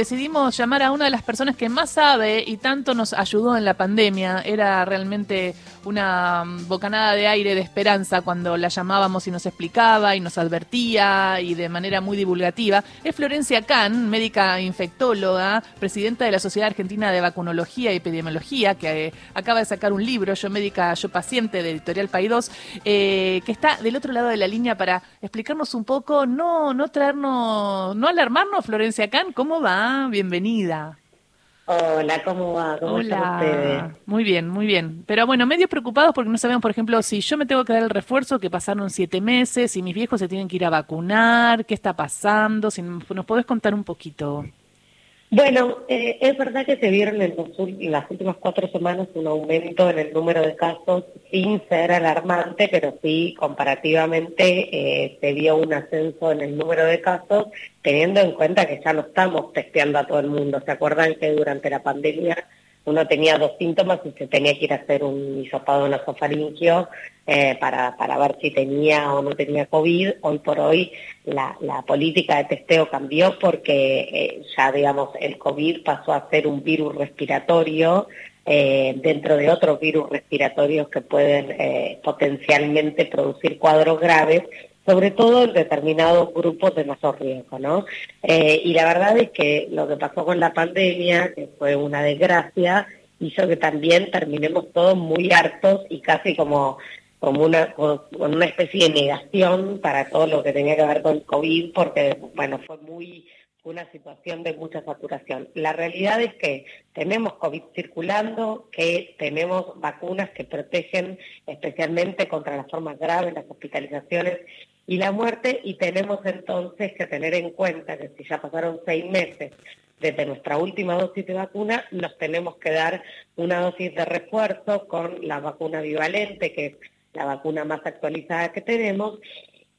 Decidimos llamar a una de las personas que más sabe y tanto nos ayudó en la pandemia. Era realmente una mm, bocanada de aire de esperanza cuando la llamábamos y nos explicaba y nos advertía y de manera muy divulgativa. Es Florencia Kahn, médica infectóloga, presidenta de la Sociedad Argentina de Vacunología y Epidemiología, que eh, acaba de sacar un libro, Yo Médica, Yo Paciente, de Editorial 2, eh, que está del otro lado de la línea para explicarnos un poco, no, no traernos, no alarmarnos, Florencia Kahn, ¿cómo va? Bienvenida. Hola, ¿cómo va? ¿Cómo Hola. Muy bien, muy bien. Pero bueno, medio preocupados porque no sabemos, por ejemplo, si yo me tengo que dar el refuerzo, que pasaron siete meses, si mis viejos se tienen que ir a vacunar, qué está pasando, si nos podés contar un poquito. Bueno, eh, es verdad que se vieron en, las últimas cuatro semanas un aumento en el número de casos sin ser alarmante, pero sí comparativamente eh, se vio un ascenso en el número de casos, teniendo en cuenta que ya no estamos testeando a todo el mundo. ¿Se acuerdan que durante la pandemia uno tenía dos síntomas y se tenía que ir a hacer un hisopado nasofaringio eh, para, para ver si tenía o no tenía COVID. Hoy por hoy la, política de testeo cambió porque eh, ya, digamos, el COVID pasó a ser un virus respiratorio eh, dentro de otros virus respiratorios que pueden potencialmente producir cuadros graves sobre todo en determinados grupos de mayor riesgo, ¿no? Eh, y la verdad es que lo que pasó con la pandemia, que fue una desgracia, hizo que también terminemos todos muy hartos y casi como, como una, con una especie de negación para todo lo que tenía que ver con COVID, porque, bueno, fue muy una situación de mucha saturación. La realidad es que tenemos COVID circulando, que tenemos vacunas que protegen especialmente contra las formas graves, las hospitalizaciones y la muerte, y tenemos entonces que tener en cuenta que si ya pasaron seis meses desde nuestra última dosis de vacuna, nos tenemos que dar una dosis de refuerzo con la vacuna bivalente, que es la vacuna más actualizada que tenemos,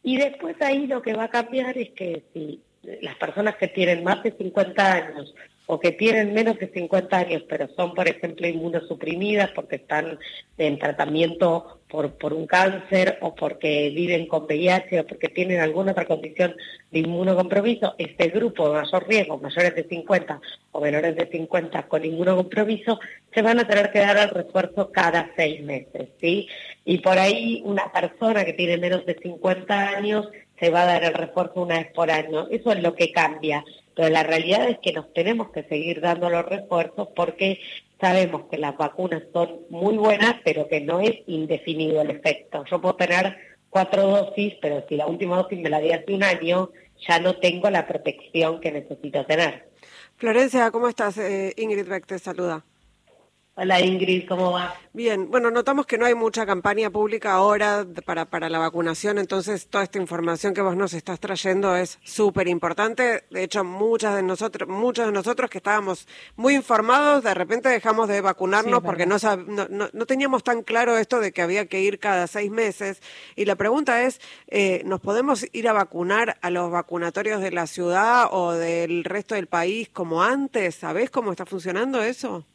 y después ahí lo que va a cambiar es que si las personas que tienen más de 50 años o que tienen menos de 50 años, pero son, por ejemplo, inmunosuprimidas porque están en tratamiento por, por un cáncer o porque viven con VIH o porque tienen alguna otra condición de inmunocompromiso, este grupo de mayor riesgo, mayores de 50 o menores de 50 con inmunocompromiso, se van a tener que dar el refuerzo cada seis meses, ¿sí? Y por ahí una persona que tiene menos de 50 años se va a dar el refuerzo una vez por año. Eso es lo que cambia. Pero la realidad es que nos tenemos que seguir dando los refuerzos porque sabemos que las vacunas son muy buenas, pero que no es indefinido el efecto. Yo puedo tener cuatro dosis, pero si la última dosis me la di hace un año, ya no tengo la protección que necesito tener. Florencia, ¿cómo estás? Eh, Ingrid Beck te saluda. Hola Ingrid, ¿cómo va? Bien, bueno, notamos que no hay mucha campaña pública ahora para, para la vacunación, entonces toda esta información que vos nos estás trayendo es súper importante. De hecho, muchas de nosotros, muchos de nosotros que estábamos muy informados, de repente dejamos de vacunarnos porque no, no, no, teníamos tan claro esto de que había que ir cada seis meses. Y la pregunta es, eh, ¿nos podemos ir a vacunar a los vacunatorios de la ciudad o del resto del país como antes? ¿Sabés cómo está funcionando eso?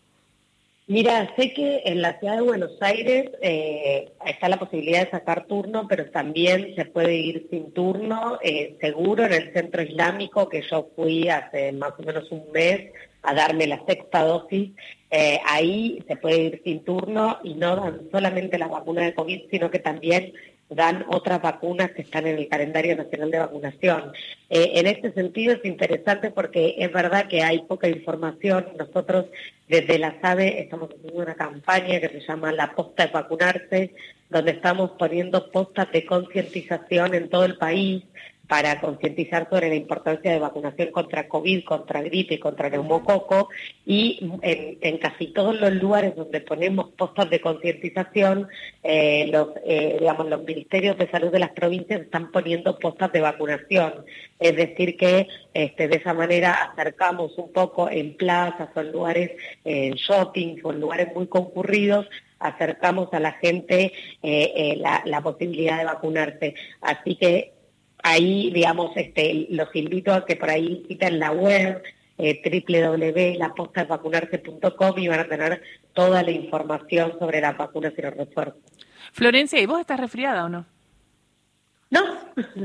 Mira, sé que en la ciudad de Buenos Aires eh, está la posibilidad de sacar turno, pero también se puede ir sin turno, eh, seguro en el centro islámico, que yo fui hace más o menos un mes a darme la sexta dosis, eh, ahí se puede ir sin turno y no dan solamente la vacuna de COVID, sino que también dan otras vacunas que están en el calendario nacional de vacunación. Eh, en este sentido es interesante porque es verdad que hay poca información. Nosotros desde la SABE estamos haciendo una campaña que se llama La Posta de Vacunarse, donde estamos poniendo postas de concientización en todo el país para concientizar sobre la importancia de vacunación contra COVID, contra gripe, contra neumococo y en, casi todos los lugares donde ponemos postas de concientización, eh, los, eh, los ministerios de salud de las provincias están poniendo postas de vacunación. Es decir, que este, de esa manera acercamos un poco en plazas o en lugares, en shopping o en lugares muy concurridos, acercamos a la gente eh, la, la posibilidad de vacunarse. Así que ahí, digamos, este, los invito a que por ahí visiten la web eh, www.lapostavacunarse.com y van a tener toda la información sobre las vacunas y los refuerzos. Florencia, ¿y vos estás resfriada o no? No.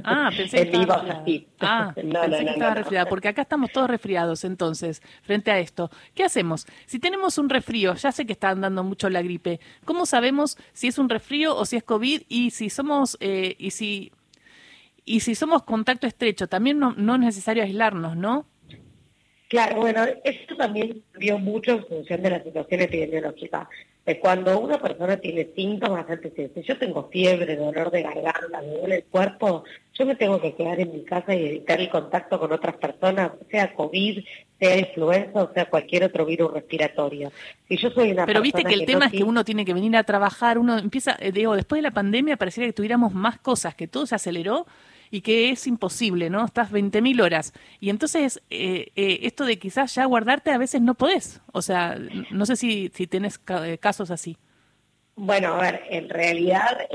Ah, pensé que estaba resfriada. Ah, no, pensé que estaba resfriada, porque acá estamos todos resfriados, entonces, frente a esto. ¿Qué hacemos? Si tenemos un resfrío, ya sé que está andando mucho la gripe, ¿cómo sabemos si es un resfrío o si es COVID? Y si somos, eh, y si, y si somos contacto estrecho, también no, no es necesario aislarnos, ¿no? Claro, bueno, esto también vio mucho en función de la situación epidemiológica. cuando una persona tiene síntomas, antes si yo tengo fiebre, dolor de garganta, me duele el cuerpo, yo me tengo que quedar en mi casa y evitar el contacto con otras personas, sea COVID, sea influenza o sea cualquier otro virus respiratorio. Si yo soy una Pero viste que el tema es que uno tiene que venir a trabajar, uno empieza, eh, digo, después de la pandemia pareciera que tuviéramos más cosas, que todo se aceleró y que es imposible, ¿no? Estás 20.000 horas. Y entonces, eh, eh, esto de quizás ya guardarte a veces no podés. O sea, no sé si, si eh, casos así. Bueno, a ver, en realidad,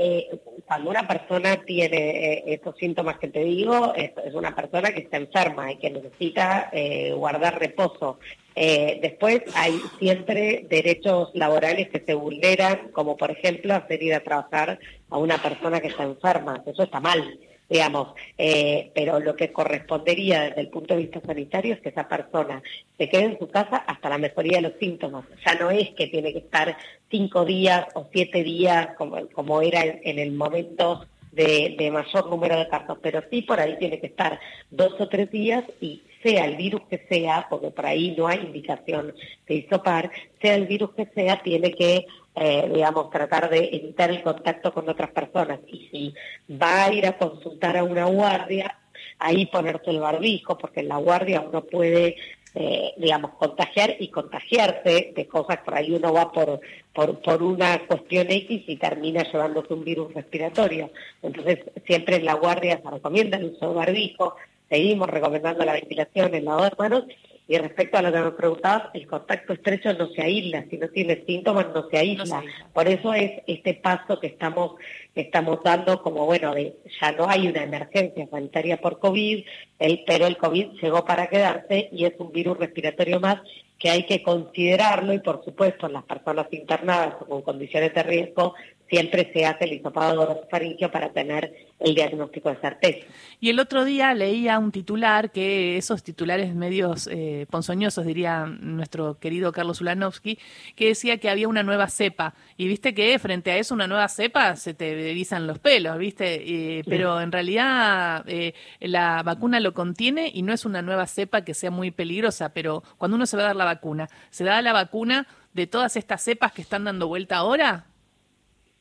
cuando una persona tiene estos síntomas que te digo, es, una persona que está enferma y que necesita guardar reposo. después hay siempre derechos laborales que se vulneran, como por ejemplo hacer ir a trabajar a una persona que está enferma. Eso está mal digamos, eh, pero lo que correspondería desde el punto de vista sanitario es que esa persona se quede en su casa hasta la mejoría de los síntomas. Ya no es que tiene que estar cinco días o siete días como, como era en, el momento de, de, mayor número de casos, pero sí por ahí tiene que estar dos o tres días y sea el virus que sea, porque por ahí no hay indicación de isopar, sea el virus que sea, tiene que eh, digamos, tratar de evitar el contacto con otras personas. Y si va a ir a consultar a una guardia, ahí ponerse el barbijo, porque en la guardia uno puede, eh, digamos, contagiar y contagiarse de cosas, por ahí uno va por, por, por una cuestión X y termina llevándose un virus respiratorio. Entonces, siempre en la guardia se recomienda el uso de barbijo, seguimos recomendando la ventilación, el lavado de manos y respecto a lo que me preguntabas, el contacto estrecho no se aísla, si no tiene síntomas no se aísla. Por eso es este paso que estamos, estamos dando como, bueno, de, ya no hay una emergencia sanitaria por COVID, el, pero el COVID llegó para quedarse y es un virus respiratorio más que hay que considerarlo y por supuesto en las personas internadas o con condiciones de riesgo siempre se hace el hisopado orofaringio para tener el diagnóstico de certeza. Y el otro día leía un titular que esos titulares medios eh, ponzoñosos, diría nuestro querido Carlos Ulanovsky, que decía que había una nueva cepa. Y viste que frente a eso, una nueva cepa, se te visan los pelos, ¿viste? pero en realidad eh, la vacuna lo contiene y no es una nueva cepa que sea muy peligrosa, pero cuando uno se va a dar la vacuna, ¿se da la vacuna de todas estas cepas que están dando vuelta ahora?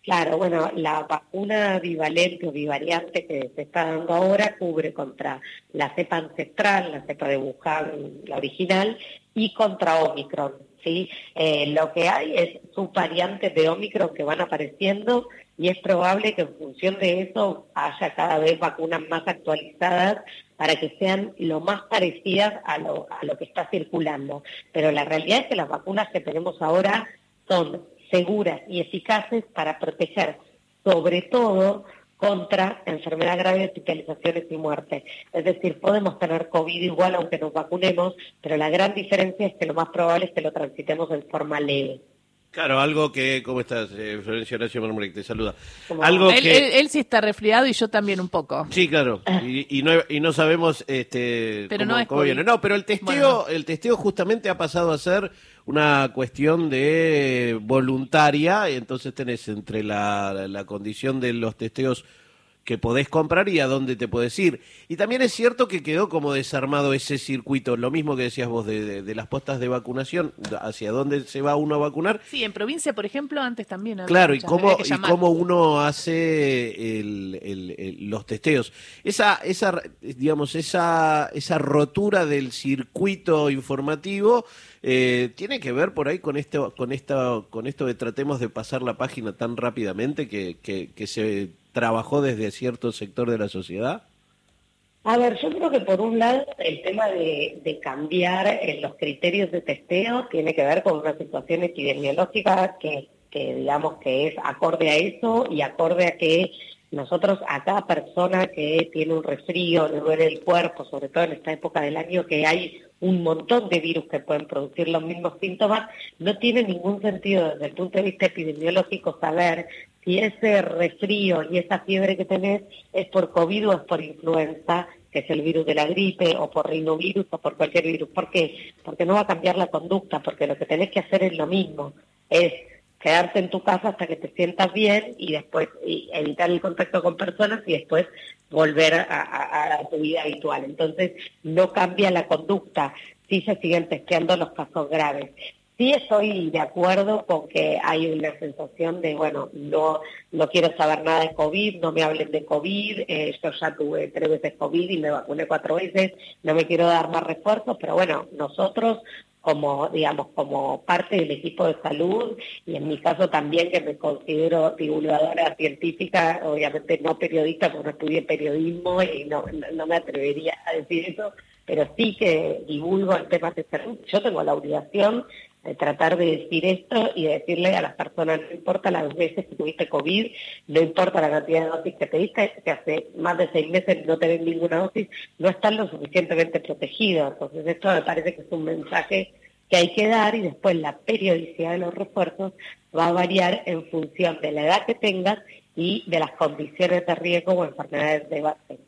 Claro, bueno, la vacuna bivalente o bivariante que se está dando ahora cubre contra la cepa ancestral, la cepa de Wuhan, la original, y contra Omicron. ¿sí? Eh, lo que hay es subvariantes de Omicron que van apareciendo y es probable que en función de eso haya cada vez vacunas más actualizadas para que sean lo más parecidas a lo, a lo que está circulando. Pero la realidad es que las vacunas que tenemos ahora son seguras y eficaces para proteger sobre todo contra enfermedad grave, hospitalizaciones y muerte. Es decir, podemos tener COVID igual aunque nos vacunemos, pero la gran diferencia es que lo más probable es que lo transitemos en forma leve. Claro, algo que, ¿cómo estás, eh, Florencia Horacio Marmurek? Te saluda. Algo él, que... él, sí está resfriado y yo también un poco. Sí, claro, y, no, y no sabemos este, pero cómo, no cómo viene. No, pero el testeo, el testeo justamente ha pasado a ser una cuestión de voluntaria, y entonces tenés entre la, la condición de los testeos que podés comprar y a dónde te puedes ir. Y también es cierto que quedó como desarmado ese circuito, lo mismo que decías vos de, de, las postas de vacunación, hacia dónde se va uno a vacunar. Sí, en provincia, por ejemplo, antes también. Claro, y cómo, y cómo uno hace el, los testeos. Esa, esa, digamos, esa, esa rotura del circuito informativo eh, tiene que ver por ahí con esto, con esta, con esto de tratemos de pasar la página tan rápidamente que, que, que se trabajó desde cierto sector de la sociedad? A ver, yo creo que por un lado el tema de, cambiar eh, los criterios de testeo tiene que ver con una situación epidemiológica que, que digamos que es acorde a eso y acorde a que nosotros a cada persona que tiene un resfrío, le duele el cuerpo, sobre todo en esta época del año que hay un montón de virus que pueden producir los mismos síntomas, no tiene ningún sentido desde el punto de vista epidemiológico saber si ese resfrío y esa fiebre que tenés es por COVID o es por influenza, que es el virus de la gripe, o por rinovirus o por cualquier virus. ¿Por qué? Porque no va a cambiar la conducta, porque lo que tenés que hacer es lo mismo, es quedarte en tu casa hasta que te sientas bien y después evitar el contacto con personas y después volver a, tu vida habitual. Entonces, no cambia la conducta, sí se siguen testeando los casos graves. Sí estoy de acuerdo con que hay una sensación de, bueno, no, no quiero saber nada de COVID, no me hablen de COVID, eh, yo ya tuve tres veces COVID y me vacuné cuatro veces, no me quiero dar más refuerzos, pero bueno, nosotros como, digamos, como parte del equipo de salud y en mi caso también que me considero divulgadora científica, obviamente no periodista porque no estudié periodismo y no, no, me atrevería a decir eso, pero sí que divulgo el tema de salud. Yo tengo la obligación tratar de decir esto y de decirle a las personas, no importa las veces que tuviste COVID, no importa la cantidad de dosis que te diste, que hace más de seis meses no tenés ninguna dosis, no están lo suficientemente protegidos. Entonces esto me parece que es un mensaje que hay que dar y después la periodicidad de los refuerzos va a variar en función de la edad que tengas y de las condiciones de riesgo o enfermedades de base.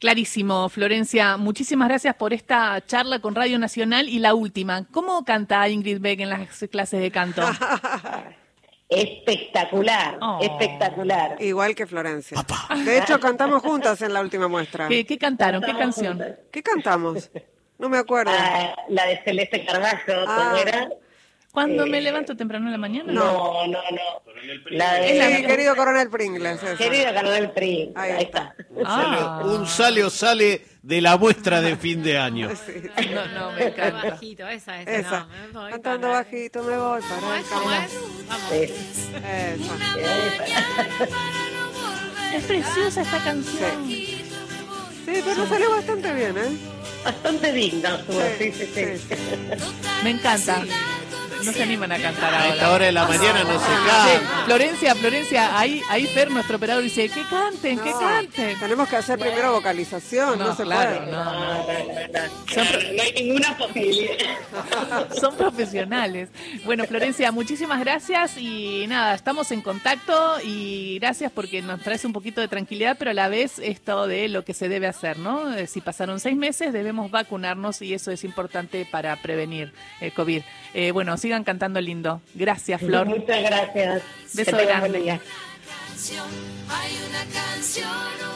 Clarísimo, Florencia. Muchísimas gracias por esta charla con Radio Nacional. Y la última, ¿cómo canta Ingrid Beck en las clases de canto? Espectacular, oh. espectacular. Igual que Florencia. De hecho, cantamos juntas en la última muestra. ¿Qué, cantaron? ¿Qué canción? ¿Qué cantamos? No me acuerdo. Ah, la de Celeste Carballo, ¿cómo ah. era? ¿Cuándo me eh, levanto temprano en la mañana? No, no, no. La de... querido Coronel Pringles. Querido Coronel Pringles. Ahí, está. Ah. Un sale o sale de la muestra de fin de año. No, no, me encanta. bajito, esa, esa. esa. No, me Cantando bajito me voy para el ¿Cómo es? Vamos. Esa. Es preciosa esta canción. Sí, sí pero salió bastante bien, ¿eh? Bastante digna, sí, sí, sí. Me encanta no se animan a cantar ahora. A esta hora de la mañana no se canta. Florencia, Florencia, ahí, ahí Fer, nuestro operador, dice, que canten, que canten. Tenemos que hacer primero vocalización, no, se claro, No, no, no, no hay ninguna posibilidad. Son profesionales. Bueno, Florencia, muchísimas gracias y nada, estamos en contacto y gracias porque nos traes un poquito de tranquilidad, pero a la vez esto de lo que se debe hacer, ¿no? Eh, si pasaron seis meses, debemos vacunarnos y eso es importante para prevenir el COVID. Eh, bueno, sí sigan cantando lindo. Gracias, Flor. Muchas gracias. Beso grande. Hay una canción